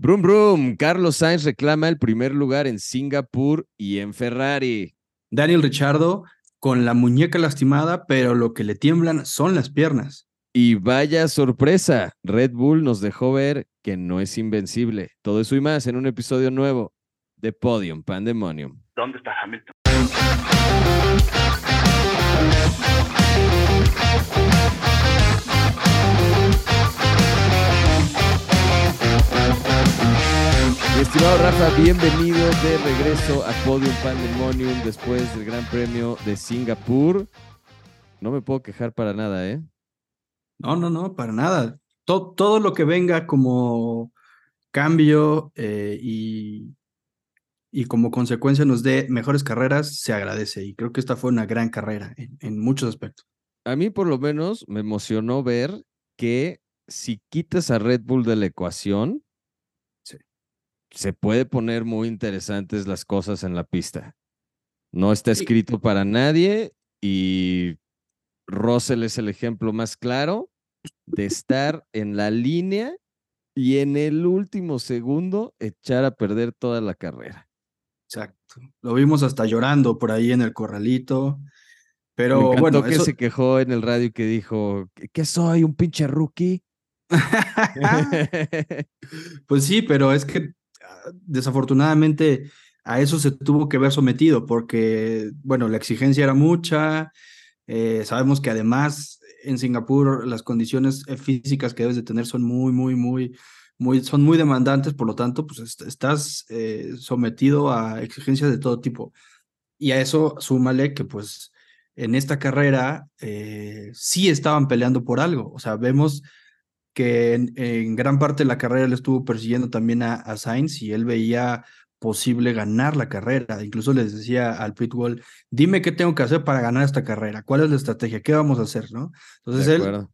Brum Brum, Carlos Sainz reclama el primer lugar en Singapur y en Ferrari. Daniel Richardo con la muñeca lastimada, pero lo que le tiemblan son las piernas. Y vaya sorpresa, Red Bull nos dejó ver que no es invencible. Todo eso y más en un episodio nuevo de Podium Pandemonium. ¿Dónde está Hamilton? Mi estimado Rafa, bienvenido de regreso a Podium Pandemonium después del Gran Premio de Singapur. No me puedo quejar para nada, ¿eh? No, no, no, para nada. Todo, todo lo que venga como cambio eh, y, y como consecuencia nos dé mejores carreras, se agradece. Y creo que esta fue una gran carrera en, en muchos aspectos. A mí por lo menos me emocionó ver que si quitas a Red Bull de la ecuación. Se puede poner muy interesantes las cosas en la pista. No está Sí. escrito para nadie y Russell es el ejemplo más claro de estar en la línea y en el último segundo echar a perder toda la carrera. Exacto. Lo vimos hasta llorando por ahí en el corralito. Pero Me encantó bueno, que eso- se quejó en el radio y que dijo, "¿Qué- ¿qué soy? ¿Un pinche rookie? Pues sí, pero es que desafortunadamente a eso se tuvo que ver sometido porque, bueno, la exigencia era mucha. eh, sabemos que además en Singapur las condiciones eh, físicas que debes de tener son muy, muy, muy, muy, son muy demandantes, por lo tanto, pues est- estás eh, sometido a exigencias de todo tipo. Y a eso súmale que pues en esta carrera sí estaban peleando por algo. O sea, vemos que en, en gran parte de la carrera le estuvo persiguiendo también a, a Sainz y él veía posible ganar la carrera. Incluso les decía al pitbull, dime qué tengo que hacer para ganar esta carrera, cuál es la estrategia, qué vamos a hacer, ¿no? Entonces él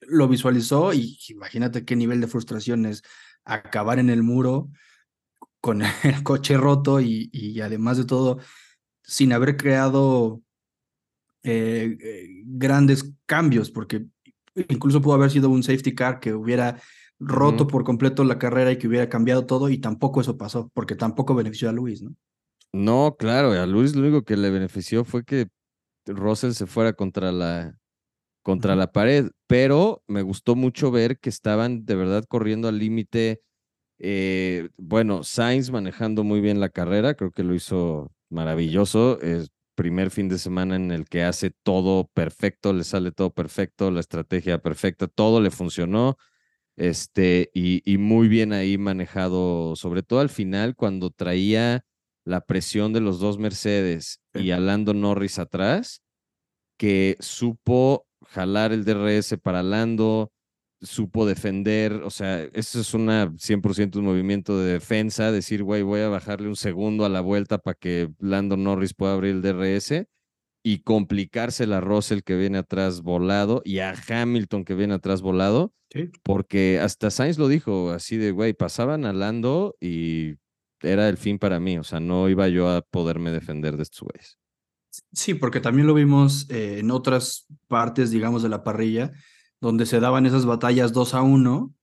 lo visualizó y imagínate qué nivel de frustración es acabar en el muro con el coche roto y, y además de todo, sin haber creado eh, eh, grandes cambios, porque incluso pudo haber sido un safety car que hubiera roto por completo la carrera y que hubiera cambiado todo y tampoco eso pasó, porque tampoco benefició a Luis, ¿no? No, claro, a Luis lo único que le benefició fue que Russell se fuera contra la, contra la pared, pero me gustó mucho ver que estaban de verdad corriendo al límite. eh, bueno, Sainz manejando muy bien la carrera, creo que lo hizo maravilloso. Es primer fin de semana en el que hace todo perfecto, le sale todo perfecto, la estrategia perfecta, todo le funcionó. Este, y, y muy bien ahí manejado, sobre todo al final, cuando traía la presión de los dos Mercedes Sí. y a Lando Norris atrás, que supo jalar el DRS para Lando, supo defender, o sea, eso es una 100% un movimiento de defensa, decir, güey, voy a bajarle un segundo a la vuelta para que Lando Norris pueda abrir el DRS y complicársela a Russell que viene atrás volado y a Hamilton que viene atrás volado, Sí. porque hasta Sainz lo dijo así de, güey, pasaban a Lando y era el fin para mí, o sea, no iba yo a poderme defender de estos güeyes. Sí, porque también lo vimos eh, en otras partes, digamos, de la parrilla, donde se daban esas batallas 2 a 1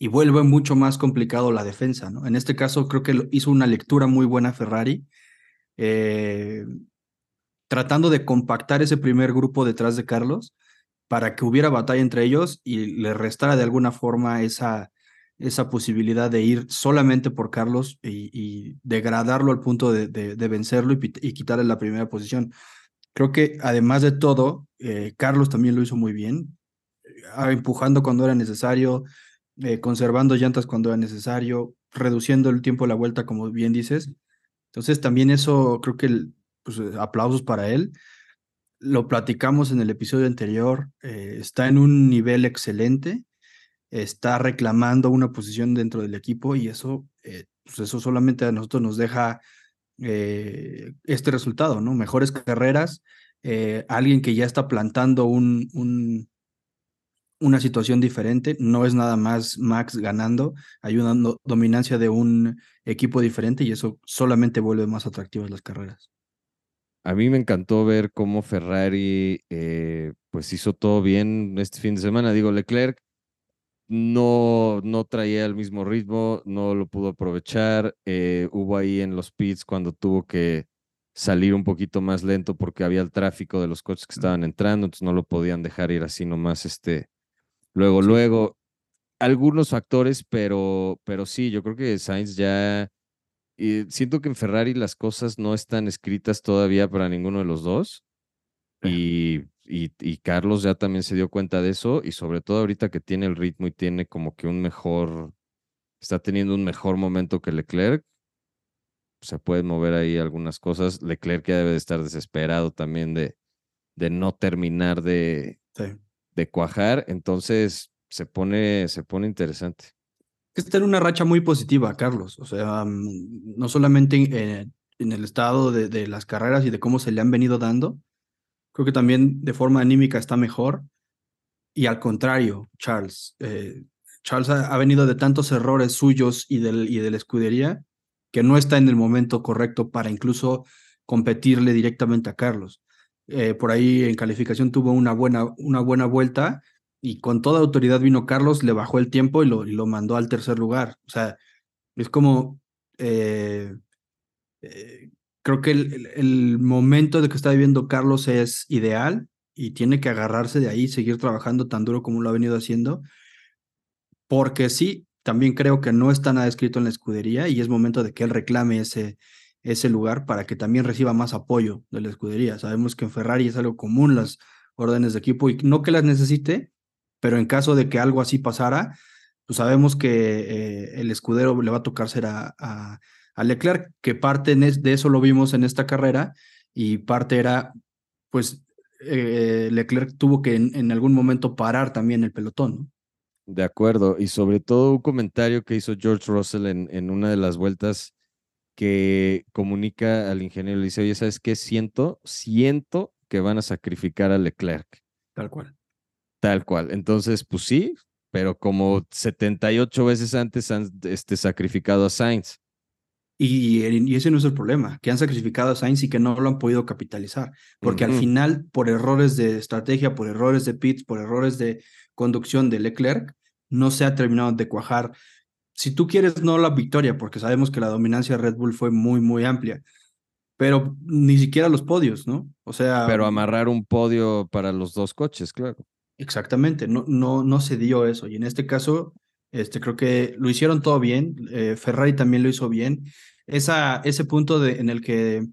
y vuelve mucho más complicado la defensa, ¿no? En este caso creo que hizo una lectura muy buena Ferrari, eh, tratando de compactar ese primer grupo detrás de Carlos para que hubiera batalla entre ellos y le restara de alguna forma esa, esa posibilidad de ir solamente por Carlos y, degradarlo al punto de, vencerlo y, quitarle la primera posición. Creo que además de todo, eh, Carlos también lo hizo muy bien, empujando cuando era necesario, eh, conservando llantas cuando era necesario, reduciendo el tiempo de la vuelta, como bien dices. Entonces también eso, creo que pues, eh, aplausos para él. Lo platicamos en el episodio anterior, eh, está en un nivel excelente, está reclamando una posición dentro del equipo y eso, pues eso solamente a nosotros nos deja este resultado, ¿no? Mejores carreras, alguien que ya está plantando un, un, una situación diferente, no es nada más Max ganando, hay una no- dominancia de un equipo diferente y eso solamente vuelve más atractivas las carreras. A mí me encantó ver cómo Ferrari eh, pues hizo todo bien este fin de semana. Digo, Leclerc no, no traía el mismo ritmo, no lo pudo aprovechar. Eh, hubo ahí en los pits cuando tuvo que salir un poquito más lento porque había el tráfico de los coches que estaban entrando, entonces no lo podían dejar ir así nomás, este, luego, luego. Algunos factores, pero, pero sí, yo creo que Sainz ya, y siento que en Ferrari las cosas no están escritas todavía para ninguno de los dos. Y y, Carlos ya también se dio cuenta de eso y sobre todo ahorita que tiene el ritmo y tiene como que un mejor, está teniendo un mejor momento que Leclerc, se pueden mover ahí algunas cosas. Leclerc ya debe de estar desesperado también de, de no terminar de, de cuajar, entonces se pone, se pone interesante. Está en una racha muy positiva, Carlos. O sea, mm, no solamente en, en el estado de, las carreras y de cómo se le han venido dando, Creo que también de forma anímica está mejor. Y al contrario, Charles. Eh, Charles ha, venido de tantos errores suyos y, del, y de la escudería que no está en el momento correcto para incluso competirle directamente a Carlos. Eh, por ahí en calificación tuvo una buena, una buena vuelta y con toda autoridad vino Carlos, le bajó el tiempo y lo, lo mandó al tercer lugar. O sea, es como eh, creo que el, momento de que está viviendo Carlos es ideal y tiene que agarrarse de ahí seguir trabajando tan duro como lo ha venido haciendo. Porque sí, también creo que no está nada escrito en la escudería y es momento de que él reclame ese, ese lugar para que también reciba más apoyo de la escudería. Sabemos que en Ferrari es algo común las órdenes de equipo y no que las necesite, pero en caso de que algo así pasara, pues sabemos que eh, el escudero le va a tocar ser a a Leclerc, que parte de eso lo vimos en esta carrera y parte era, pues, eh, Leclerc tuvo que en, algún momento parar también el pelotón. De acuerdo, y sobre todo un comentario que hizo George Russell en, en una de las vueltas que comunica al ingeniero, le dice, oye, ¿sabes qué? Siento, siento que van a sacrificar a Leclerc. Tal cual. Tal cual. Entonces, pues sí, pero como 78 veces antes han este, sacrificado a Sainz. Y, y, ese no es el problema, que han sacrificado a Sainz y que no lo han podido capitalizar, porque al final, por errores de estrategia, por errores de pits, por errores de conducción de Leclerc, no se ha terminado de cuajar. Si tú quieres, no la victoria, porque sabemos que la dominancia de Red Bull fue muy, muy amplia, pero ni siquiera los podios, ¿no? O sea... Pero amarrar un podio para los dos coches, claro. Exactamente, no, no, no se dio eso. Y en este caso, este, creo que lo hicieron todo bien. Eh, Ferrari también lo hizo bien. Esa, ese punto de, en el que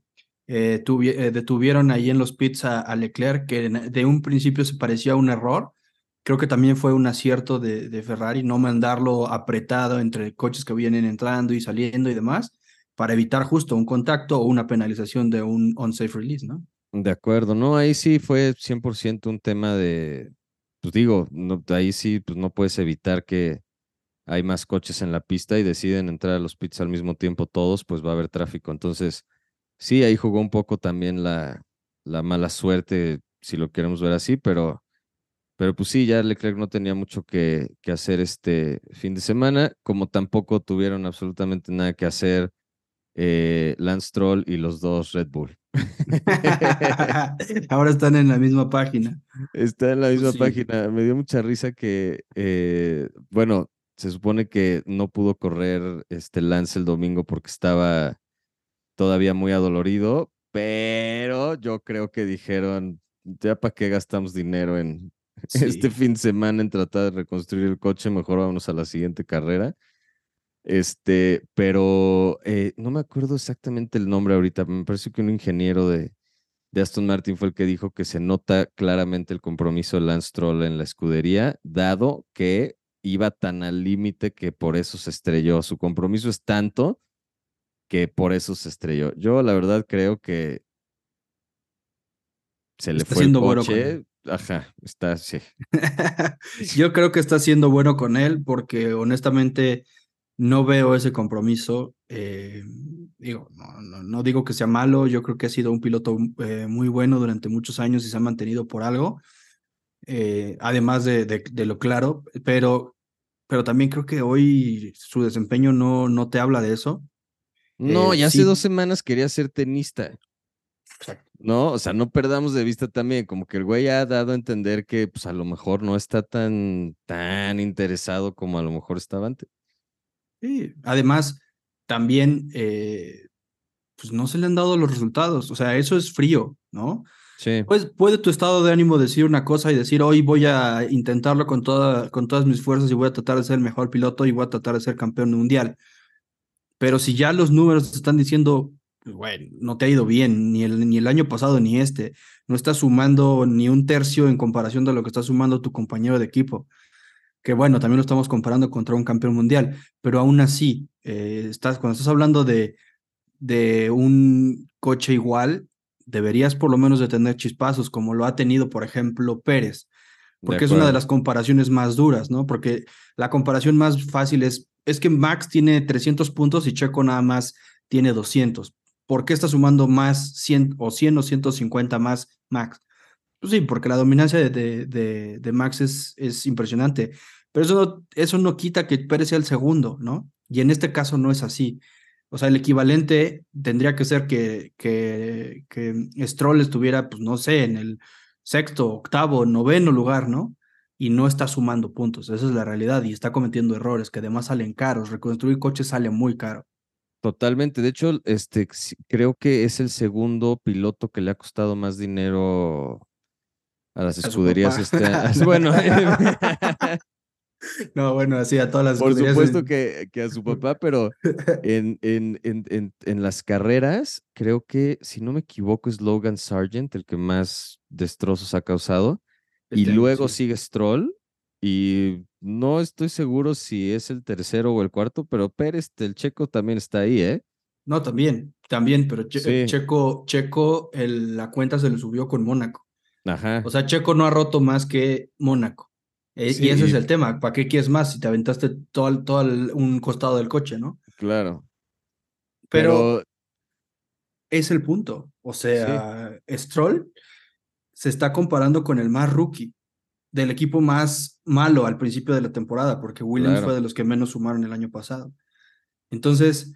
eh, eh, detuvieron ahí en los pits a, Leclerc, que de un principio se parecía a un error, creo que también fue un acierto de, Ferrari no mandarlo apretado entre coches que vienen entrando y saliendo y demás, para evitar justo un contacto o una penalización de un unsafe release, ¿no? De acuerdo, no, ahí sí fue 100% un tema de, pues digo, no, ahí sí pues no puedes evitar que, hay más coches en la pista y deciden entrar a los pits al mismo tiempo todos, pues va a haber tráfico. Entonces, sí, ahí jugó un poco también la, la mala suerte, si lo queremos ver así, pero, pero pues sí, ya Leclerc no tenía mucho que, que hacer este fin de semana, como tampoco tuvieron absolutamente nada que hacer eh, Lance Troll y los dos Red Bull. Ahora están en la misma página. Está en la misma página. Me dio mucha risa que, eh, bueno, se supone que no pudo correr este Lance el domingo porque estaba todavía muy adolorido, pero yo creo que dijeron, ya para qué gastamos dinero en este fin de semana en tratar de reconstruir el coche, mejor vámonos a la siguiente carrera. Este, pero eh, no me acuerdo exactamente el nombre ahorita, me parece que un ingeniero de, de Aston Martin fue el que dijo que se nota claramente el compromiso de Lance Stroll en la escudería, dado que iba tan al límite que por eso se estrelló. Su compromiso es tanto que por eso se estrelló. Yo la verdad creo que se le fue el coche. Ajá, está, sí. Yo creo que está siendo bueno con él porque honestamente no veo ese compromiso. Eh, digo, no, no, digo que sea malo, yo creo que ha sido un piloto eh, muy bueno durante muchos años y se ha mantenido por algo. Eh, además de, de, lo claro, pero pero también creo que hoy su desempeño no, no te habla de eso. No, ya hace dos semanas quería ser tenista. No, o sea, no perdamos de vista también, como que el güey ha dado a entender que pues a lo mejor no está tan, tan interesado como a lo mejor estaba antes. Sí, además, también, eh, pues no se le han dado los resultados, o sea, eso es frío, ¿no? Sí. Pues puede tu estado de ánimo decir una cosa y decir, hoy voy a intentarlo con, toda, con todas mis fuerzas y voy a tratar de ser el mejor piloto y voy a tratar de ser campeón mundial. Pero si ya los números están diciendo, bueno, no te ha ido bien, ni el, ni el año pasado ni este, no estás sumando ni un tercio en comparación de lo que está sumando tu compañero de equipo, que bueno, también lo estamos comparando contra un campeón mundial, pero aún así, eh, estás, cuando estás hablando de, de un coche igual, deberías por lo menos de tener chispazos, como lo ha tenido, por ejemplo, Pérez, porque es una de las comparaciones más duras, ¿no? Porque la comparación más fácil es, es que Max tiene 300 puntos y Checo nada más tiene 200. ¿Por qué está sumando más 100 o 100 o 150 más Max? Pues sí, porque la dominancia de, de, de, Max es, es impresionante, pero eso no, eso no quita que Pérez sea el segundo, ¿no? Y en este caso no es así. O sea, el equivalente tendría que ser que, que, que Stroll estuviera, pues no sé, en el sexto, octavo, noveno lugar, ¿no? Y no está sumando puntos. Esa es la realidad y está cometiendo errores que además salen caros. Reconstruir coches sale muy caro. Totalmente. De hecho, este, creo que es el segundo piloto que le ha costado más dinero a las escuderías. Este, bueno, No, bueno, así a todas las Por supuesto que, que, a su papá, pero en, en, en, en, las carreras, creo que, si no me equivoco, es Logan Sargent el que más destrozos ha causado. y luego sigue Stroll. Y no estoy seguro si es el tercero o el cuarto, pero Pérez, el checo, también está ahí, ¿eh? No, también, también, pero Checo, Checo el, la cuenta se le subió con Mónaco. Ajá. O sea, Checo no ha roto más que Mónaco. Eh, y ese es el tema. ¿Para qué quieres más si te aventaste todo, todo un costado del coche, no? Claro. Pero, es el punto. O sea, Stroll se está comparando con el más rookie del equipo más malo al principio de la temporada, porque Williams fue de los que menos sumaron el año pasado. Entonces,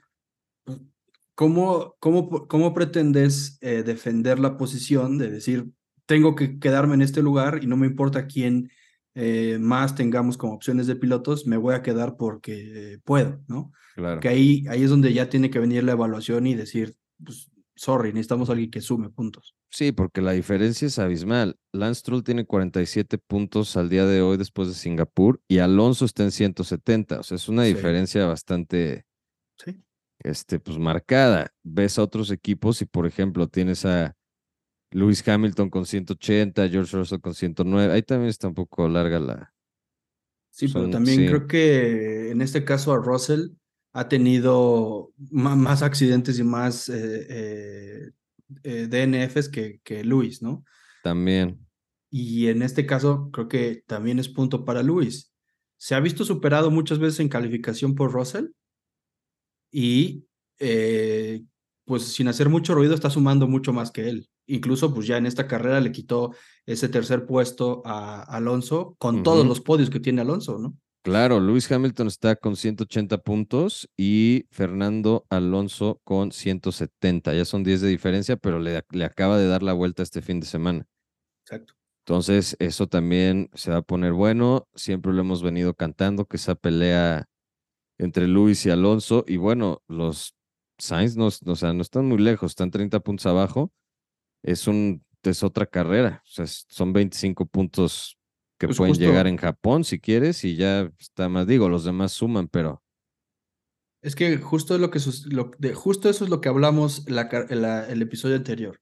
¿cómo, cómo, cómo pretendes eh, defender la posición de decir, tengo que quedarme en este lugar y no me importa quién eh, más tengamos como opciones de pilotos, me voy a quedar porque puedo, ¿no? Claro. Que ahí, ahí es donde ya tiene que venir la evaluación y decir, pues, sorry, necesitamos a alguien que sume puntos. Sí, porque la diferencia es abismal. Lance Stroll tiene 47 puntos al día de hoy después de Singapur y Alonso está en 170. O sea, es una diferencia bastante, sí. este, pues marcada. Ves a otros equipos y, por ejemplo, tienes a Lewis Hamilton con 180, George Russell con 109. Ahí también está un poco larga la. Sí, pero también creo que en este caso a Russell ha tenido más accidentes y más eh, eh, eh DNFs que, que Lewis, ¿no? También. Y en este caso creo que también es punto para Lewis. Se ha visto superado muchas veces en calificación por Russell y eh, pues sin hacer mucho ruido está sumando mucho más que él incluso pues ya en esta carrera le quitó ese tercer puesto a Alonso con todos los podios que tiene Alonso, ¿no? Claro, Luis Hamilton está con 180 puntos y Fernando Alonso con 170. Ya son 10 de diferencia, pero le, le acaba de dar la vuelta este fin de semana. Exacto. Entonces, eso también se va a poner bueno. Siempre lo hemos venido cantando, que esa pelea entre Luis y Alonso. Y bueno, los Sainz no, o sea, no están muy lejos, están 30 puntos abajo es, un, es otra carrera. O sea, son 25 puntos que pues pueden llegar en Japón si quieres y ya está más, digo, los demás suman, pero... Es que justo, lo que, lo, de, justo eso es lo que hablamos la, el episodio anterior.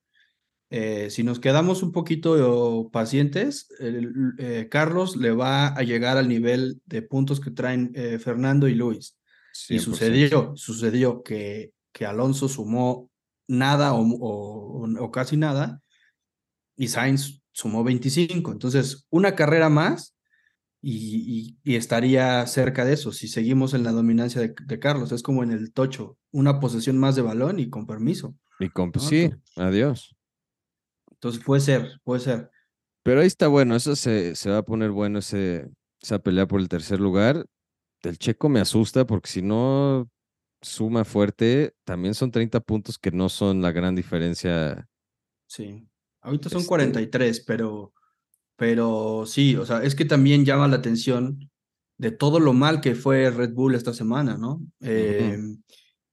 Eh, si nos quedamos un poquito pacientes, eh, Carlos le va a llegar al nivel de puntos que traen eh, Fernando y Luis. Y sucedió, sucedió que, que Alonso sumó nada o, casi nada, y Sainz sumó 25. Entonces, una carrera más y, estaría cerca de eso. Si seguimos en la dominancia de, Carlos, es como en el tocho, una posesión más de balón y con permiso. Y con, sí, adiós. Entonces puede ser, puede ser. Pero ahí está bueno, eso se, se va a poner bueno ese, esa pelea por el tercer lugar. El checo me asusta porque si no suma fuerte, también son 30 puntos que no son la gran diferencia Sí. Ahorita son 43, este pero, pero sí, o sea, es que también llama la atención de todo lo mal que fue Red Bull esta semana, ¿no? Em,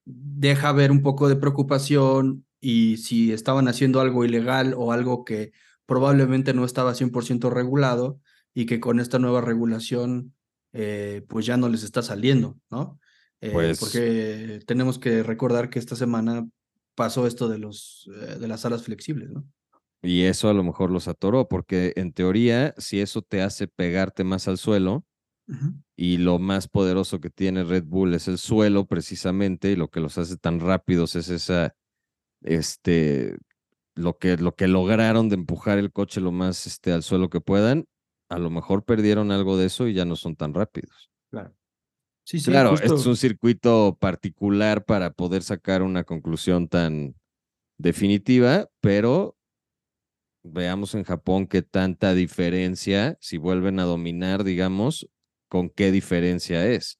deja ver un poco de preocupación y si estaban haciendo algo ilegal o algo que probablemente no estaba 100% regulado y que con esta nueva regulación eh, pues ya no les está saliendo, ¿no? Eh, pues... Porque tenemos que recordar que esta semana pasó esto de, los, eh, de las salas flexibles, ¿no? Y eso a lo mejor los atoró, porque en teoría, si eso te hace pegarte más al suelo, y lo más poderoso que tiene Red Bull es el suelo precisamente, y lo que los hace tan rápidos es esa, este, lo que, lo que lograron de empujar el coche lo más este, al suelo que puedan, a lo mejor perdieron algo de eso y ya no son tan rápidos. Claro. Sí, sí, claro, es un circuito particular para poder sacar una conclusión tan definitiva, pero veamos en Japón qué tanta diferencia, si vuelven a dominar, digamos, con qué diferencia es.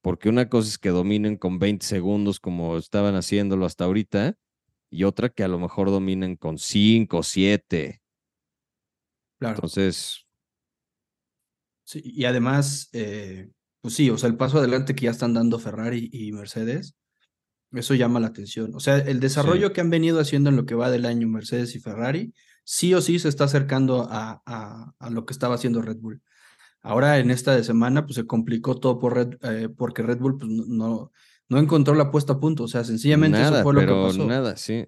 Porque una cosa es que dominen con 20 segundos como estaban haciéndolo hasta ahorita, y otra que a lo mejor dominen con 5 o 7. Claro. Entonces. Sí, y además, eh, pues sí, o sea, el paso adelante que ya están dando Ferrari y Mercedes, eso llama la atención. O sea, el desarrollo que han venido haciendo en lo que va del año Mercedes y Ferrari, sí o sí se está acercando a, a lo que estaba haciendo Red Bull. Ahora en esta de semana pues se complicó todo por Red, eh, porque Red Bull pues, no, no encontró la puesta a punto, o sea, sencillamente eso fue lo que pasó. Nada, sí.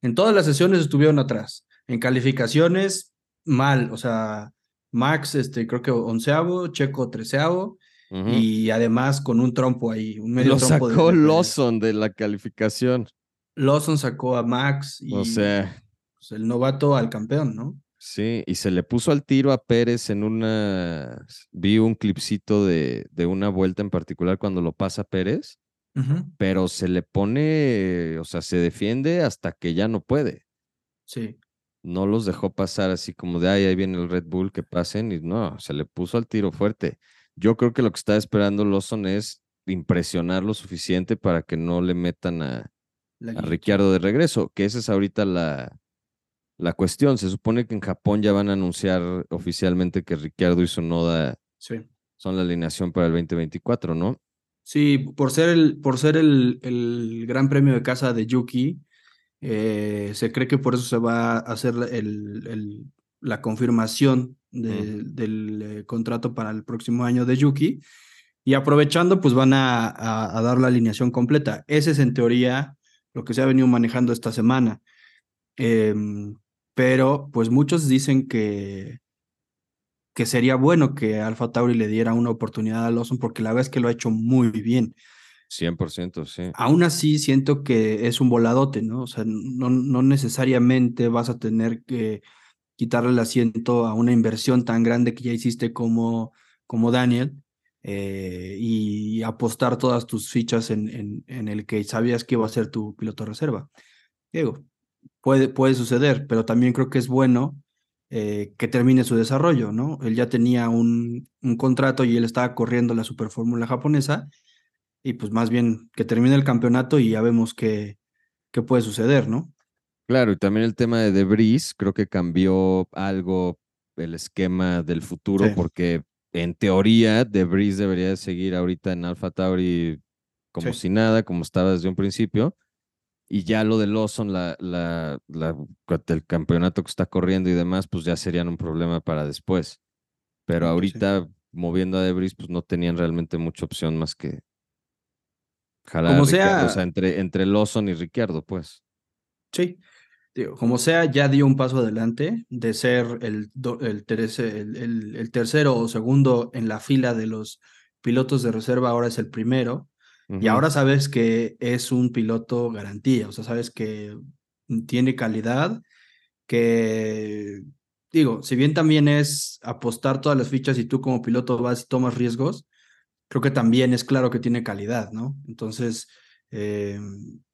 En todas las sesiones estuvieron atrás. En calificaciones, mal, o sea, Max, este, creo que onceavo, Checo treceavo, y además con un trompo ahí, un medio Lo trompo sacó de, Lawson de la calificación. Lawson sacó a Max y o sea, pues, el novato al campeón, ¿no? Sí, y se le puso al tiro a Pérez en una. Vi un clipcito de, de una vuelta en particular cuando lo pasa Pérez, pero se le pone, o sea, se defiende hasta que ya no puede. Sí. No los dejó pasar así como de, ay, ahí viene el Red Bull, que pasen, y no, se le puso al tiro fuerte. Yo creo que lo que está esperando Lawson es impresionar lo suficiente para que no le metan a, a Ricciardo de regreso, que esa es ahorita la, la cuestión. Se supone que en Japón ya van a anunciar oficialmente que Ricciardo y Sonoda son la alineación para el 2024, ¿no? Sí, por ser el, por ser el, el gran premio de casa de Yuki, eh, se cree que por eso se va a hacer el, el, la confirmación del eh, contrato para el próximo año de Yuki. Y aprovechando, pues van a, a, dar la alineación completa. Ese es en teoría lo que se ha venido manejando esta semana. Eh, pero pues muchos dicen que, que sería bueno que Alfa Tauri le diera una oportunidad a Lawson porque la verdad es que lo ha hecho muy bien. 100%, sí. Aún así siento que es un voladote, ¿no? O sea, no, no necesariamente vas a tener que quitarle el asiento a una inversión tan grande que ya hiciste como, como Daniel eh, y apostar todas tus fichas en, en, en, el que sabías que iba a ser tu piloto reserva. Diego, puede, puede suceder, pero también creo que es bueno eh, que termine su desarrollo, ¿no? Él ya tenía un, un contrato y él estaba corriendo la Superfórmula japonesa y pues más bien que termine el campeonato y ya vemos qué, qué puede suceder, ¿no? Claro, y también el tema de Debris, creo que cambió algo el esquema del futuro, porque en teoría Debris debería seguir ahorita en Alpha Tauri como si nada, como estaba desde un principio, y ya lo de Lawson, la, la, la, el campeonato que está corriendo y demás, pues ya serían un problema para después. Pero ahorita, moviendo a Debris, pues no tenían realmente mucha opción más que jalar como sea, o sea, entre, entre Lawson y Ricciardo, pues. Sí, Digo, como sea, ya dio un paso adelante de ser el, el, el, el, tercero o segundo en la fila de los pilotos de reserva, ahora es el primero. Y ahora sabes que es un piloto garantía, o sea, sabes que tiene calidad, que digo, si bien también es apostar todas las fichas y tú como piloto vas y tomas riesgos, creo que también es claro que tiene calidad, ¿no? Entonces, eh,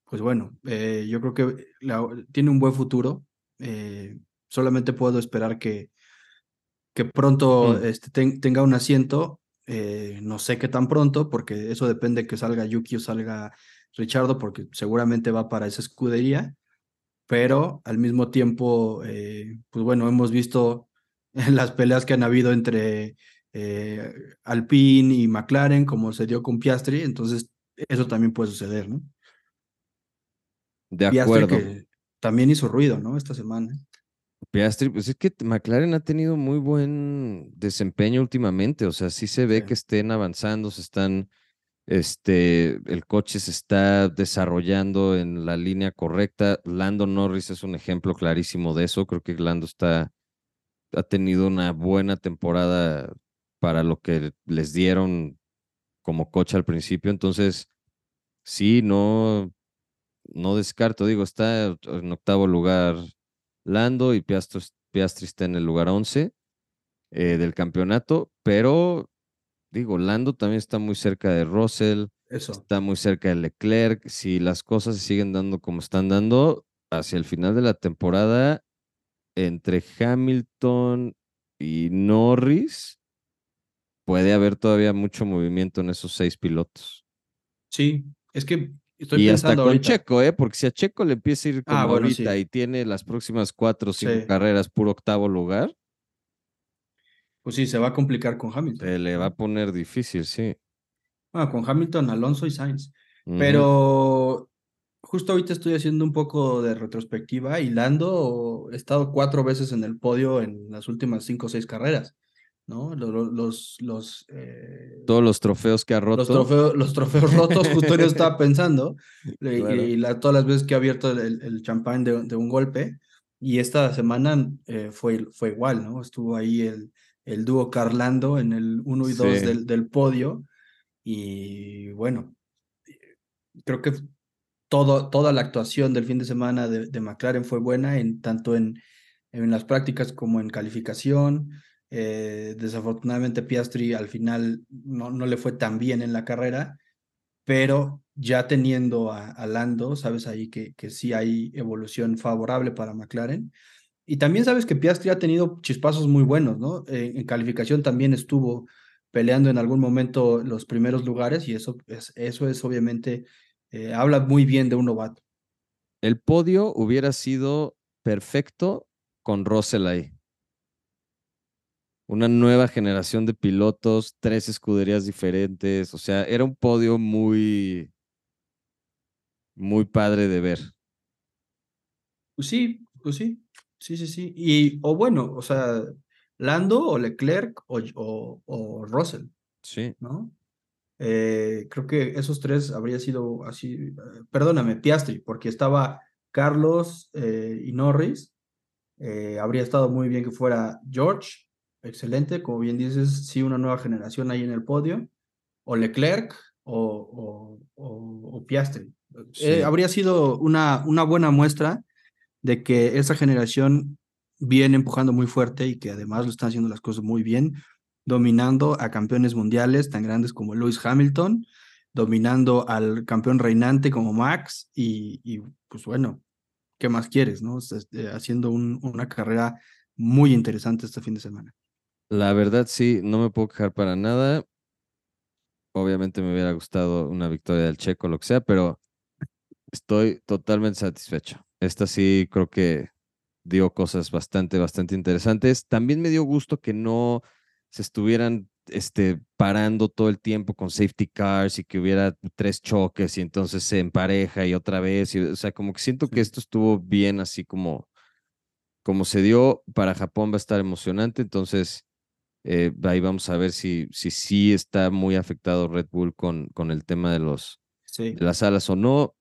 pues bueno, eh, yo creo que tiene un buen futuro. Eh, solamente puedo esperar que, que pronto mm. este, tenga un asiento eh, no sé qué tan pronto, porque eso depende que salga Yuki o salga Richardo, porque seguramente va para esa escudería. pero al mismo tiempo, eh, pues bueno, hemos visto las peleas que han habido entre eh, Alpine y McLaren, como se dio con Piastri, entonces eso también puede suceder, ¿no? De acuerdo. que también hizo ruido, ¿no? Esta semana. Piastri, pues es que McLaren ha tenido muy buen desempeño últimamente, o sea, sí se ve que estén avanzando, se están, este, el coche se está desarrollando en la línea correcta. Lando Norris es un ejemplo clarísimo de eso, creo que Lando está, ha tenido una buena temporada para lo que les dieron como coche al principio, entonces, sí, no, no descarto, digo, está en octavo lugar Lando y Piastri, está en el lugar 11 eh, del campeonato, pero digo, Lando también está muy cerca de Russell, está muy cerca de Leclerc. Si las cosas se siguen dando como están dando, hacia el final de la temporada, entre Hamilton y Norris, puede haber todavía mucho movimiento en esos seis pilotos. Sí, es que y hasta con Checo, ¿eh? Porque si a Checo le empieza a ir como ah, ahorita y tiene las próximas cuatro o cinco carreras puro octavo lugar. Pues sí, se va a complicar con Hamilton. Se le va a poner difícil, sí. Bueno, con Hamilton, Alonso y Sainz. Pero justo ahorita estoy haciendo un poco de retrospectiva y Lando he estado cuatro veces en el podio en las últimas cinco o seis carreras. ¿No? Los, los, eh, Todos los trofeos que ha roto. Los trofeos, los trofeos rotos, justo yo estaba pensando, y, la, todas las veces que ha abierto el, champán de, un golpe, y esta semana eh, fue, fue igual, ¿no? Estuvo ahí el, el dúo Carlando en el 1 y 2 del, del podio, y bueno, creo que todo, toda la actuación del fin de semana de, de McLaren fue buena, en, tanto en, en las prácticas como en calificación. Eh, desafortunadamente Piastri al final no, no, le fue tan bien en la carrera, pero ya teniendo a, Lando, sabes ahí que, que sí hay evolución favorable para McLaren. Y también sabes que Piastri ha tenido chispazos muy buenos, ¿no? Eh, en calificación también estuvo peleando en algún momento los primeros lugares y eso es, eso es obviamente, eh, habla muy bien de un novato. El podio hubiera sido perfecto con Russell ahí una nueva generación de pilotos, tres escuderías diferentes, o sea, era un podio muy, muy padre de ver. Pues sí, pues sí, sí, sí, sí. Y, o bueno, o sea, Lando o Leclerc o, o, Russell. Sí. ¿No? Eh, creo que esos tres habría sido así, eh, perdóname, Piastri, porque estaba Carlos eh, y Norris. habría estado muy bien que fuera George, excelente, como bien dices, sí, una nueva generación ahí en el podio, o Leclerc o, o, Piastri. Eh, habría sido una, una buena muestra de que esa generación viene empujando muy fuerte y que además lo están haciendo las cosas muy bien, dominando a campeones mundiales tan grandes como Lewis Hamilton, dominando al campeón reinante como Max y, y pues bueno, ¿qué más quieres? no este, Haciendo una carrera muy interesante este fin de semana. La verdad, sí, no me puedo quejar para nada. Obviamente me hubiera gustado una victoria del Checo, lo que sea, pero estoy totalmente satisfecho. Esta sí creo que dio cosas bastante, bastante interesantes. También me dio gusto que no se estuvieran este, parando todo el tiempo con safety cars y que hubiera tres choques y entonces se empareja y otra vez. o sea, como que siento que esto estuvo bien así como, como se dio. Para Japón va a estar emocionante. Entonces, eh, ahí vamos a ver si sí si, está muy afectado Red Bull con, con el tema de, los, de las alas o no.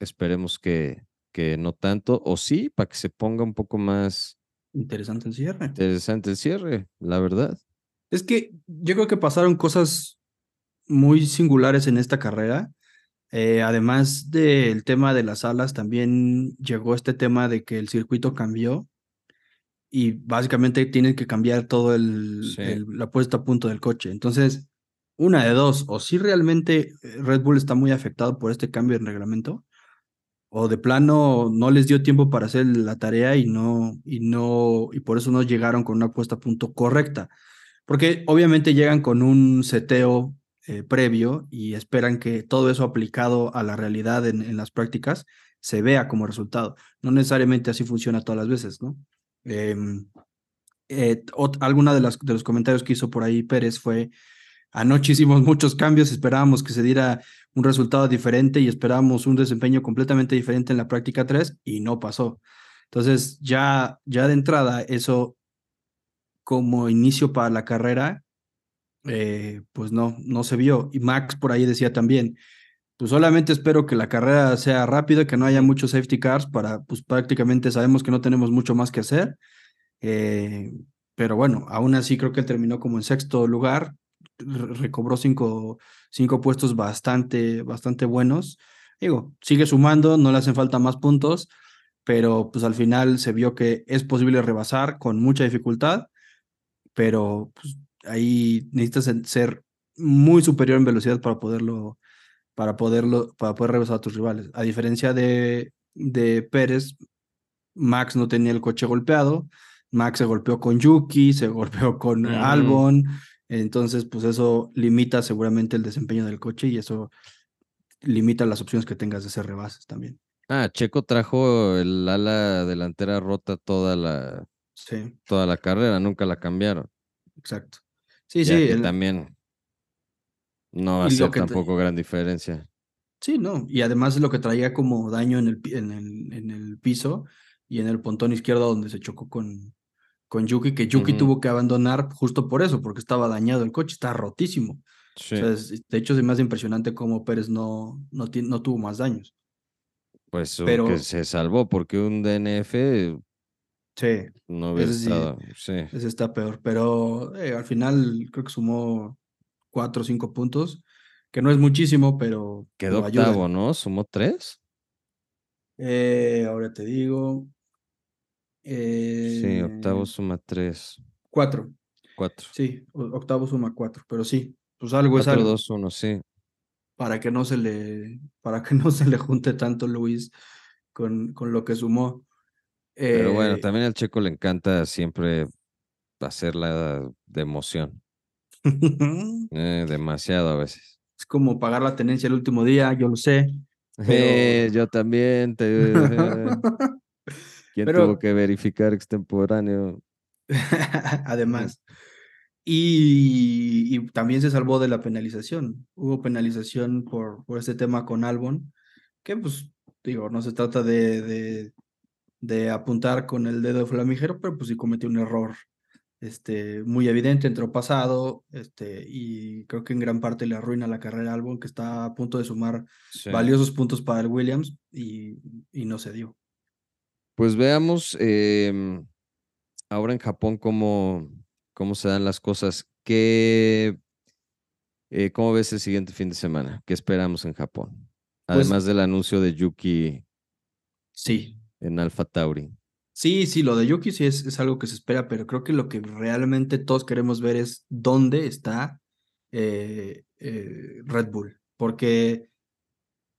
Esperemos que, que no tanto, o sí, para que se ponga un poco más interesante el cierre. Interesante el cierre, la verdad. Es que yo creo que pasaron cosas muy singulares en esta carrera. Eh, además del tema de las alas, también llegó este tema de que el circuito cambió y básicamente tienen que cambiar todo el, la puesta a punto del coche. Entonces, una de dos, o si realmente eh, Red Bull está muy afectado por este cambio en reglamento, o de plano no les dio tiempo para hacer la tarea y no, y no, y por eso no llegaron con una puesta a punto correcta. Porque obviamente llegan con un seteo eh, previo y esperan que todo eso aplicado a la realidad en, en, las prácticas se vea como resultado. No necesariamente así funciona todas las veces, ¿no? Eh, eh, alguna de, las, de los comentarios que hizo por ahí Pérez fue, anoche hicimos muchos cambios, esperábamos que se diera un resultado diferente y esperábamos un desempeño completamente diferente en la práctica 3 y no pasó. Entonces, ya, ya de entrada, eso como inicio para la carrera eh, pues no, no se vio. Y Max por ahí decía también, pues solamente espero que la carrera sea rápida, que no haya muchos safety cars para, pues prácticamente sabemos que no tenemos mucho más que hacer. Eh, pero bueno, aún así creo que terminó como en sexto lugar, recobró cinco, cinco puestos bastante, bastante buenos. Digo, sigue sumando, no le hacen falta más puntos, pero pues al final se vio que es posible rebasar con mucha dificultad, pero pues ahí necesitas ser muy superior en velocidad para poderlo, para poderlo, para poder rebasar a tus rivales. A diferencia de, de Pérez, Max no tenía el coche golpeado, Max se golpeó con Yuki, se golpeó con Albon, entonces pues eso limita seguramente el desempeño del coche y eso limita las opciones que tengas de hacer rebases también. Ah, Checo trajo el ala delantera rota toda la, sí. toda la carrera, nunca la cambiaron. Exacto. Sí, sí. También no va a ser tampoco gran diferencia. Sí, no. Y además lo que traía como daño en el, en el, en el piso y en el pontón izquierdo donde se chocó con, con Yuki, que Yuki tuvo que abandonar justo por eso, porque estaba dañado el coche, está rotísimo. de hecho, es más impresionante cómo Pérez no, no, no tuvo más daños. Pues Pero, que se salvó, porque un DNF Sí. No hubiera estado. Sí, Ese está peor. Pero eh, al final creo que sumó cuatro o cinco puntos, que no es muchísimo, pero. Quedó octavo, ¿no? ¿Sumó tres? Eh, ahora te digo. sí, octavo eh, suma tres. Cuatro. Cuatro. Sí, octavo suma cuatro, pero sí, pues algo es algo. dos, uno, sí. Para que no se le, para que no se le junte tanto Luis con, con lo que sumó. Pero bueno, eh, también al Checo le encanta siempre hacerla de emoción. Eh, demasiado a veces. Es como pagar la tenencia el último día, yo lo sé. Eh, yo también. Te, ¿Quién tuvo que verificar extemporáneo? Además. Y, y, también se salvó de la penalización. Hubo penalización por, por este tema con Albon, que pues digo, no se trata de, de de apuntar con el dedo flamígero, pero pues sí cometió un error este, muy evidente, entró pasado, este, y creo que en gran parte le arruina la carrera a Albon, que está a punto de sumar valiosos puntos para el Williams y, y, no se dio. Pues veamos em, ahora en Japón cómo, cómo se dan las cosas. ¿Qué, eh, ¿Cómo ves el siguiente fin de semana? ¿Qué esperamos en Japón? Pues Además del anuncio de Yuki. Sí, en Alpha Tauri. Sí, sí, lo de Yuki sí es, es, algo que se espera, pero creo que lo que realmente todos queremos ver es dónde está eh, eh, Red Bull, porque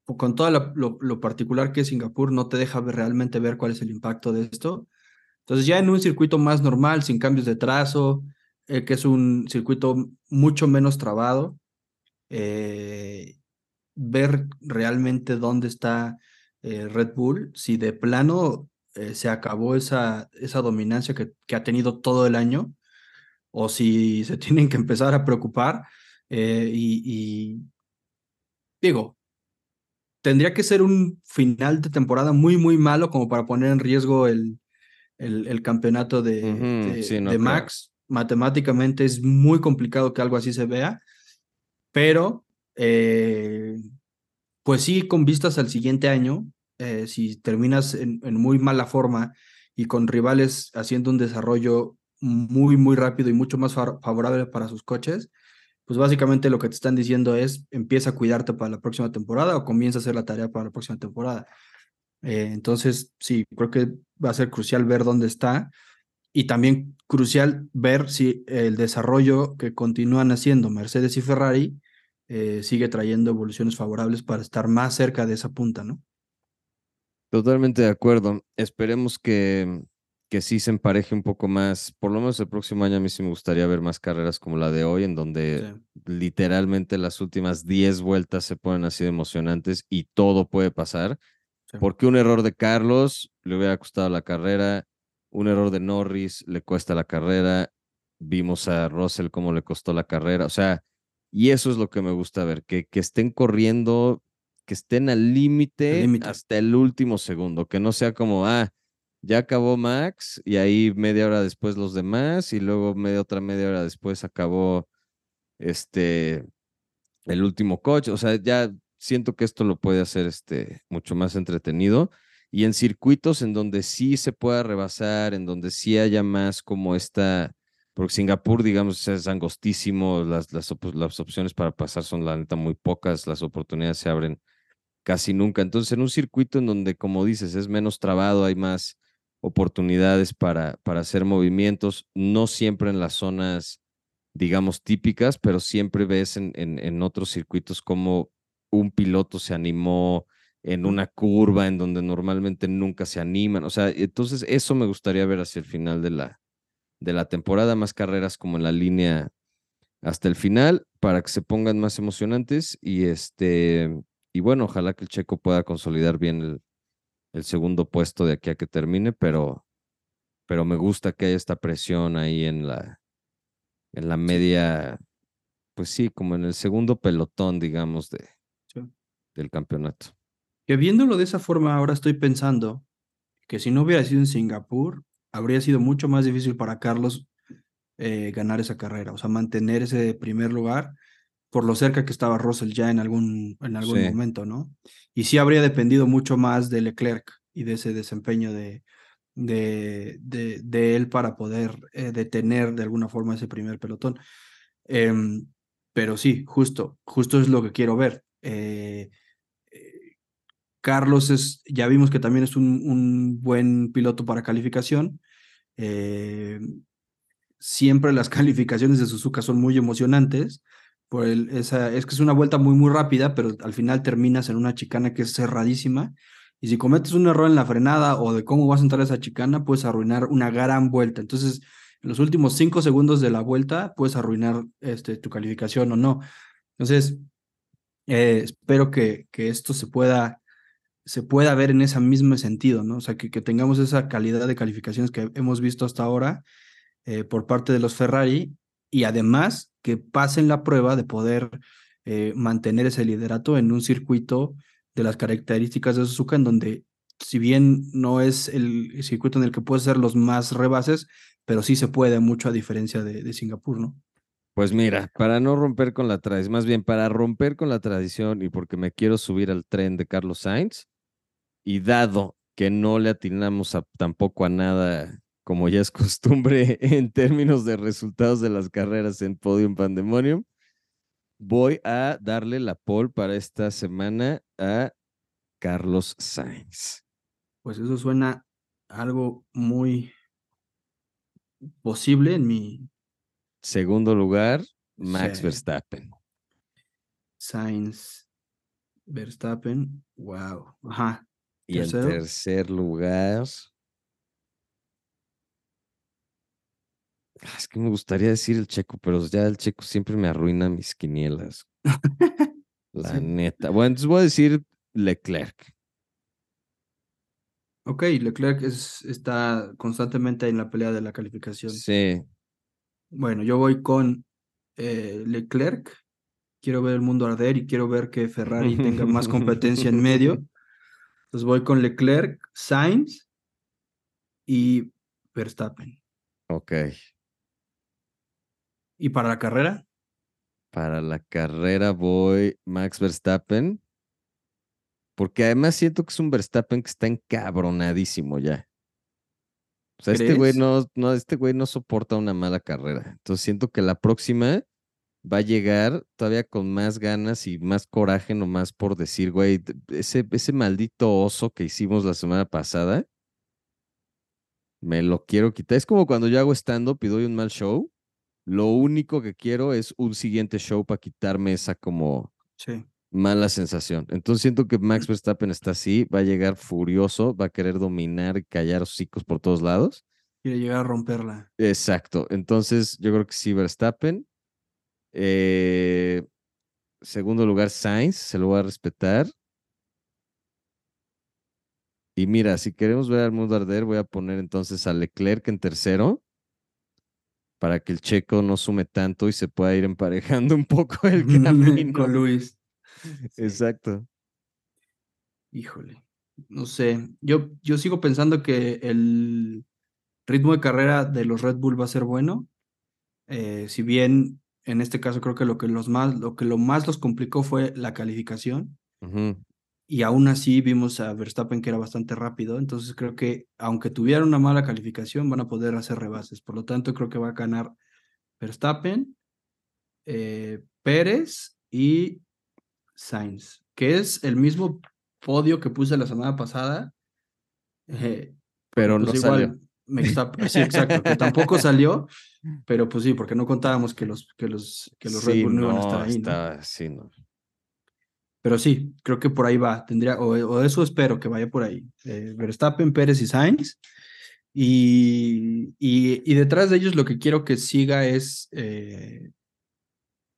con todo lo, particular que es Singapur no te deja realmente ver cuál es el impacto de esto. Entonces ya en un circuito más normal, sin cambios de trazo, eh, que es un circuito mucho menos trabado, ver realmente dónde está Red Bull, si de plano eh, se acabó esa, esa dominancia que, que, ha tenido todo el año, o si se tienen que empezar a preocupar. Eh, y, digo, tendría que ser un final de temporada muy, muy malo como para poner en riesgo el, el, campeonato de, de, Max. Matemáticamente es muy complicado que algo así se vea, pero pues sí, con vistas al siguiente año, eh, si terminas en, muy mala forma y con rivales haciendo un desarrollo muy, muy rápido y mucho más favorable para sus coches, pues básicamente lo que te están diciendo es empieza a cuidarte para la próxima temporada o comienza a hacer la tarea para la próxima temporada. Eh, entonces, sí, creo que va a ser crucial ver dónde está y también crucial ver si el desarrollo que continúan haciendo Mercedes y Ferrari eh, sigue trayendo evoluciones favorables para estar más cerca de esa punta, ¿no? Totalmente de acuerdo. Esperemos que, que sí se empareje un poco más, por lo menos el próximo año a mí sí me gustaría ver más carreras como la de hoy, en donde literalmente las últimas 10 vueltas se ponen así de emocionantes y todo puede pasar. Porque un error de Carlos le hubiera costado la carrera, un error de Norris le cuesta la carrera, vimos a Russell cómo le costó la carrera, o sea, y eso es lo que me gusta ver, que, que estén corriendo, que estén al límite hasta el último segundo, que no sea como, ah, ya acabó Max y ahí media hora después los demás y luego media otra media hora después acabó este el último coche, o sea, ya siento que esto lo puede hacer este mucho más entretenido y en circuitos en donde sí se pueda rebasar, en donde sí haya más como esta porque Singapur, digamos, es angostísimo, las, las, las opciones para pasar son la neta muy pocas, las oportunidades se abren casi nunca. Entonces, en un circuito en donde, como dices, es menos trabado, hay más oportunidades para, para hacer movimientos, no siempre en las zonas, digamos, típicas, pero siempre ves en, en, otros circuitos como un piloto se animó en una curva en donde normalmente nunca se animan. O sea, entonces eso me gustaría ver hacia el final de la, de la temporada, más carreras como en la línea hasta el final para que se pongan más emocionantes y este y bueno, ojalá que el Checo pueda consolidar bien el, el segundo puesto de aquí a que termine, pero, pero me gusta que haya esta presión ahí en la, en la media, pues sí, como en el segundo pelotón, digamos, de, del campeonato. Que viéndolo de esa forma, ahora estoy pensando que si no hubiera sido en Singapur, habría sido mucho más difícil para Carlos eh, ganar esa carrera, o sea, mantener ese primer lugar por lo cerca que estaba Russell ya en algún, en algún momento, ¿no? Y sí habría dependido mucho más de Leclerc y de ese desempeño de, de, de, él para poder eh, detener de alguna forma ese primer pelotón. Em, pero sí, justo, justo es lo que quiero ver. Eh, eh, Carlos es, ya vimos que también es un, un buen piloto para calificación. siempre las calificaciones de Suzuka son muy emocionantes por el, esa, es que es una vuelta muy, muy rápida, pero al final terminas en una chicana que es cerradísima. Y si cometes un error en la frenada o de cómo vas a entrar a esa chicana, puedes arruinar una gran vuelta. Entonces, en los últimos cinco segundos de la vuelta, puedes arruinar este, tu calificación o no. Entonces, eh, espero que, que esto se pueda, se pueda ver en ese mismo sentido, ¿no? O sea, que, que tengamos esa calidad de calificaciones que hemos visto hasta ahora eh, por parte de los Ferrari y además que pasen la prueba de poder eh, mantener ese liderato en un circuito de las características de Suzuka, en donde si bien no es el circuito en el que puedes hacer los más rebases, pero sí se puede mucho a diferencia de, Singapur, ¿no? Pues mira, para no romper con la tradición, más bien para romper con la tradición y porque me quiero subir al tren de Carlos Sainz, y dado que no le atinamos tampoco a nada como ya es costumbre en términos de resultados de las carreras en Podium Pandemonium, voy a darle la pole para esta semana a Carlos Sainz. Pues eso suena algo muy posible en mi segundo lugar, Max Verstappen. Sainz, Verstappen, wow. Ajá. Y en tercer lugar, es que me gustaría decir el checo, pero ya el checo siempre me arruina mis quinielas. La neta. Bueno, entonces voy a decir Leclerc. Ok, Leclerc es, está constantemente en la pelea de la calificación. Sí. Bueno, yo voy con eh, Leclerc. Quiero ver el mundo arder y quiero ver que Ferrari tenga más competencia en medio. Entonces voy con Leclerc, Sainz y Verstappen. Ok. ¿Y para la carrera? Para la carrera voy Max Verstappen. Porque además siento que es un Verstappen que está encabronadísimo ya. O sea, este güey no, no, este güey no soporta una mala carrera. Entonces siento que la próxima va a llegar todavía con más ganas y más coraje nomás por decir, güey, ese, ese maldito oso que hicimos la semana pasada, me lo quiero quitar. Es como cuando yo hago stand-up y doy un mal show lo único que quiero es un siguiente show para quitarme esa como mala sensación. Entonces siento que Max Verstappen está así, va a llegar furioso, va a querer dominar y callar hocicos por todos lados. Quiere llegar a romperla. Exacto. Entonces, yo creo que sí, Verstappen. Eh, segundo lugar, Sainz, se lo va a respetar. Y mira, si queremos ver al mundo arder, voy a poner entonces a Leclerc en tercero para que el checo no sume tanto y se pueda ir emparejando un poco el camino. Con Luis. Exacto. Híjole, no sé. Yo, yo sigo pensando que el ritmo de carrera de los Red Bull va a ser bueno. Eh, si bien en este caso creo que lo que los más, lo que lo más los complicó fue la calificación y aún así vimos a Verstappen que era bastante rápido, entonces creo que aunque tuviera una mala calificación van a poder hacer rebases, por lo tanto creo que va a ganar Verstappen, eh, Pérez y Sainz, que es el mismo podio que puse la semana pasada, eh, pero pues no salió. sí, exacto, que tampoco salió, pero pues sí, porque no contábamos que los, que los, que los Red Bull no, iban a estar ahí. Sí, no. Pero sí, creo que por ahí va. Tendría, o, eso espero que vaya por ahí. Eh, Verstappen, Pérez y Sainz. Y, y, detrás de ellos lo que quiero que siga es eh,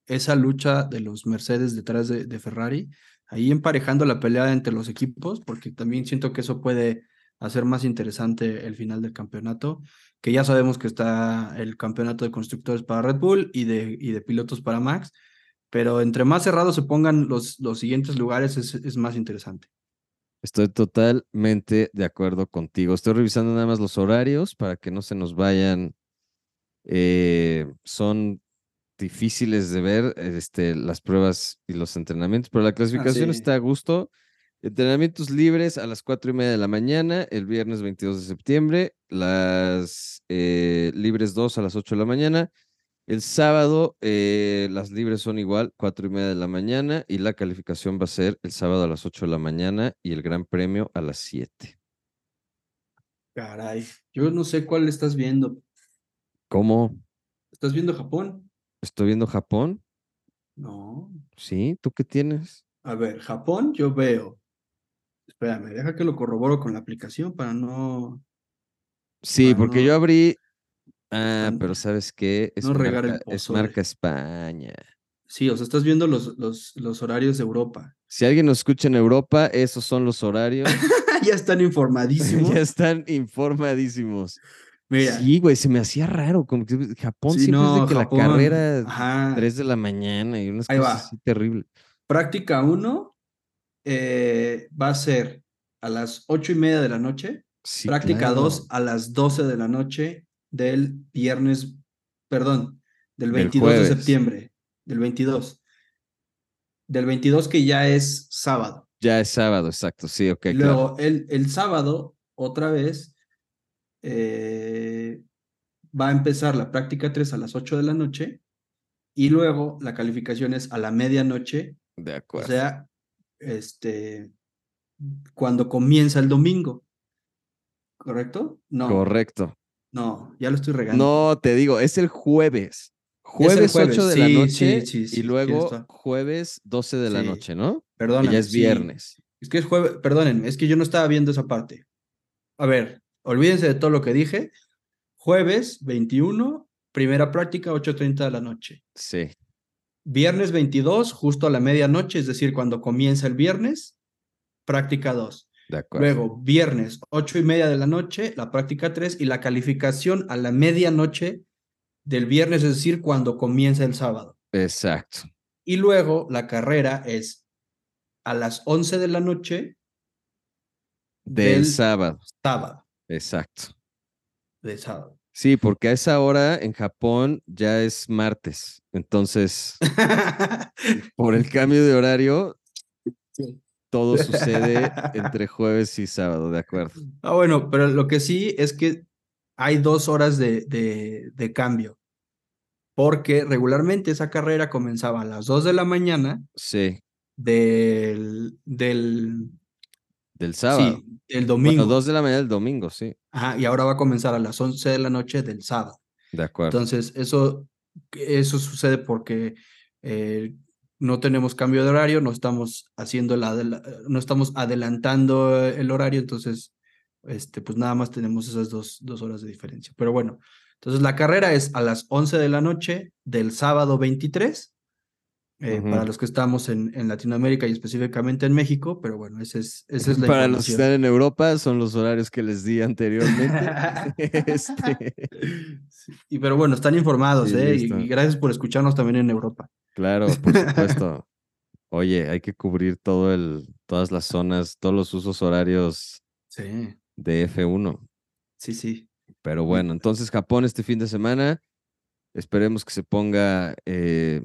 esa lucha de los Mercedes detrás de, de, Ferrari, ahí emparejando la pelea entre los equipos, porque también siento que eso puede hacer más interesante el final del campeonato, que ya sabemos que está el campeonato de constructores para Red Bull y de, y de pilotos para Max, pero entre más cerrados se pongan los, los siguientes lugares es, es más interesante. Estoy totalmente de acuerdo contigo. Estoy revisando nada más los horarios para que no se nos vayan. Eh, son difíciles de ver este, las pruebas y los entrenamientos, pero la clasificación está a gusto. Entrenamientos libres a las cuatro y media de la mañana, el viernes 22 de septiembre, las eh, libres 2 a las 8 de la mañana, el sábado eh, las libres son igual, cuatro y media de la mañana y la calificación va a ser el sábado a las ocho de la mañana y el gran premio a las siete. Caray, yo no sé cuál estás viendo. ¿Cómo? ¿Estás viendo Japón? ¿Estoy viendo Japón? No. ¿Sí? ¿Tú qué tienes? A ver, Japón yo veo. Espérame, deja que lo corroboro con la aplicación para no. Sí, porque yo abrí Ah, pero ¿sabes qué? Es, marca, es marca España. Sí, o sea, estás viendo los, los, los horarios de Europa. Si alguien nos escucha en Europa, esos son los horarios. ya están informadísimos. ya están informadísimos. Mira. Sí, güey, se me hacía raro. Como que Japón siempre no, que la carrera Ajá. 3 de la mañana y unas cosas así terribles. Práctica 1 eh, va a ser a las ocho y media de la noche. práctica 2 a las 12 de la noche del viernes, perdón, del 22 de septiembre, del 22. Del 22 que ya es sábado. Ya es sábado, exacto, sí, ok. luego, el, el, sábado, otra vez, eh, va a empezar la práctica 3 a las 8 de la noche y luego la calificación es a la medianoche. De acuerdo. O sea, este, cuando comienza el domingo. ¿Correcto? No. Correcto. No, ya lo estoy regando. No, te digo, es el jueves. Jueves, 8 de la noche y luego jueves 12 de la noche, ¿no? Perdón. ya es viernes. Es que es jueves, perdónenme, es que yo no estaba viendo esa parte. A ver, olvídense de todo lo que dije. Jueves 21, primera práctica, 8.30 de la noche. Sí. Viernes 22, justo a la medianoche, es decir, cuando comienza el viernes, práctica 2. Luego, viernes, ocho y media de la noche, la práctica 3 y la calificación a la medianoche del viernes, es decir, cuando comienza el sábado. Exacto. Y luego la carrera es a las 11 de la noche del, sábado. Sábado. Exacto. De sábado. Sí, porque a esa hora en Japón ya es martes. Entonces, por el cambio de horario, todo sucede entre jueves y sábado, de acuerdo. Ah, bueno, pero lo que sí es que hay dos horas de, de, cambio. Porque regularmente esa carrera comenzaba a las dos de la mañana. Sí. Del, del, del sábado. Sí, el domingo. Bueno, dos de la mañana del domingo, sí. Ajá, y ahora va a comenzar a las once de la noche del sábado. De acuerdo. Entonces, eso, eso sucede porque eh, no tenemos cambio de horario, no estamos haciendo la, no estamos adelantando el horario, entonces este, pues nada más tenemos esas dos, dos horas de diferencia. Pero bueno, entonces la carrera es a las 11 de la noche del sábado 23 eh, para los que estamos en, en, Latinoamérica y específicamente en México, pero bueno, ese es, esa es la Para los que están en Europa son los horarios que les di anteriormente. este... y, pero bueno, están informados, ¿eh? Y, y, gracias por escucharnos también en Europa. Claro, por supuesto. Oye, hay que cubrir todo el, todas las zonas, todos los usos horarios sí. de F1. Sí, sí. Pero bueno, entonces Japón este fin de semana, esperemos que se ponga eh,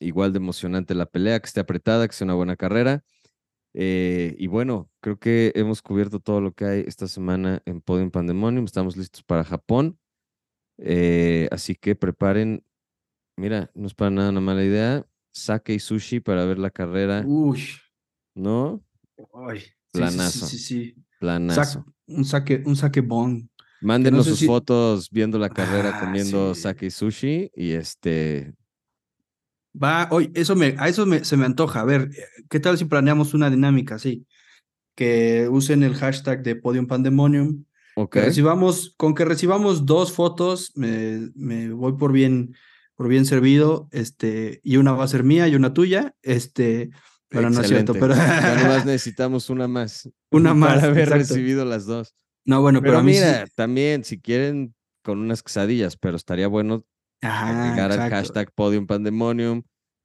igual de emocionante la pelea, que esté apretada, que sea una buena carrera. Eh, y bueno, creo que hemos cubierto todo lo que hay esta semana en Podium Pandemonium. Estamos listos para Japón. Eh, así que preparen, mira, no es para nada una mala idea, sake y sushi para ver la carrera. Uy. ¿No? Ay, Planazo. Sí, sí, sí. Planazo. un saque, un saque bon. Mándenos sus fotos viendo la carrera ah, comiendo sake y sushi y este Va, hoy, eso me, a eso me, se me antoja. A ver, ¿qué tal si planeamos una dinámica así? Que usen el hashtag de Podium Pandemonium. Okay. recibamos, con que recibamos dos fotos, me, me, voy por bien, por bien servido. Este, y una va a ser mía y una tuya. Este, pero no es cierto. Pero además necesitamos una más. Una más. Para haber recibido las dos. No, bueno, pero, mira, también, si quieren, con unas quesadillas, pero estaría bueno agregar al hashtag Podium Pandemonium.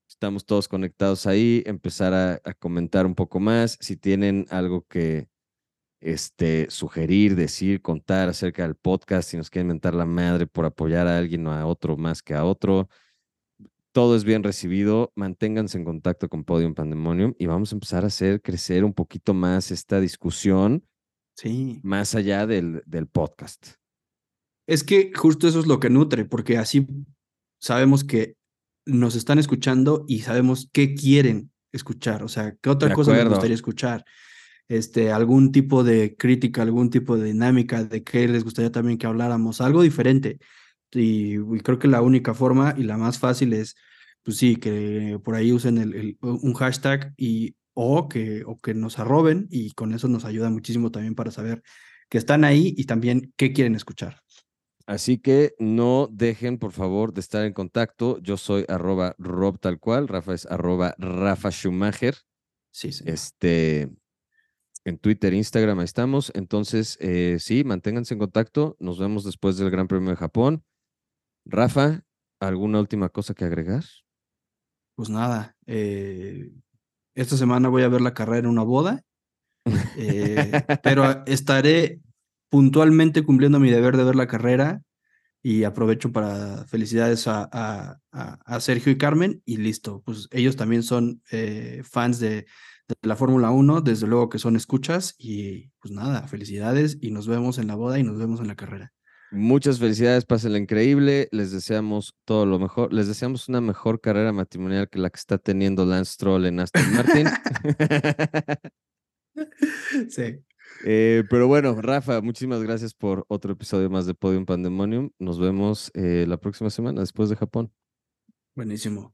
Estamos todos conectados ahí, empezar a, comentar un poco más. Si tienen algo que este, sugerir, decir, contar acerca del podcast, si nos quieren mentar la madre por apoyar a alguien o a otro más que a otro, todo es bien recibido. Manténganse en contacto con Podium Pandemonium y vamos a empezar a hacer crecer un poquito más esta discusión. Sí. Más allá del, del podcast. Es que justo eso es lo que nutre, porque así sabemos que nos están escuchando y sabemos qué quieren escuchar, o sea, qué otra cosa les gustaría escuchar. Este, algún tipo de crítica, algún tipo de dinámica, de qué les gustaría también que habláramos, algo diferente. Y, creo que la única forma y la más fácil es, pues sí, que por ahí usen el, un hashtag y o que, o que nos arroben y con eso nos ayuda muchísimo también para saber que están ahí y también qué quieren escuchar. Así que no dejen, por favor, de estar en contacto. Yo soy arroba Rob tal cual, Rafa es arroba Rafa Schumacher. Sí, sí. Este, en Twitter, Instagram, ahí estamos. Entonces, eh, sí, manténganse en contacto. Nos vemos después del Gran Premio de Japón. Rafa, ¿alguna última cosa que agregar? Pues nada, eh, esta semana voy a ver la carrera en una boda, eh, pero estaré puntualmente cumpliendo mi deber de ver la carrera y aprovecho para felicidades a, a, Sergio y Carmen y listo, pues ellos también son eh, fans de, de la Fórmula 1, desde luego que son escuchas y pues nada, felicidades y nos vemos en la boda y nos vemos en la carrera. Muchas felicidades, pásenla increíble, les deseamos todo lo mejor, les deseamos una mejor carrera matrimonial que la que está teniendo Lance Stroll en Aston Martin. sí. Eh, pero bueno, Rafa, muchísimas gracias por otro episodio más de Podium Pandemonium. Nos vemos eh, la próxima semana después de Japón. Buenísimo.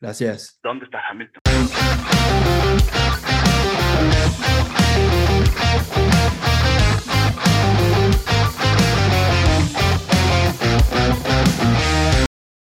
Gracias. ¿Dónde está Hamilton? Thank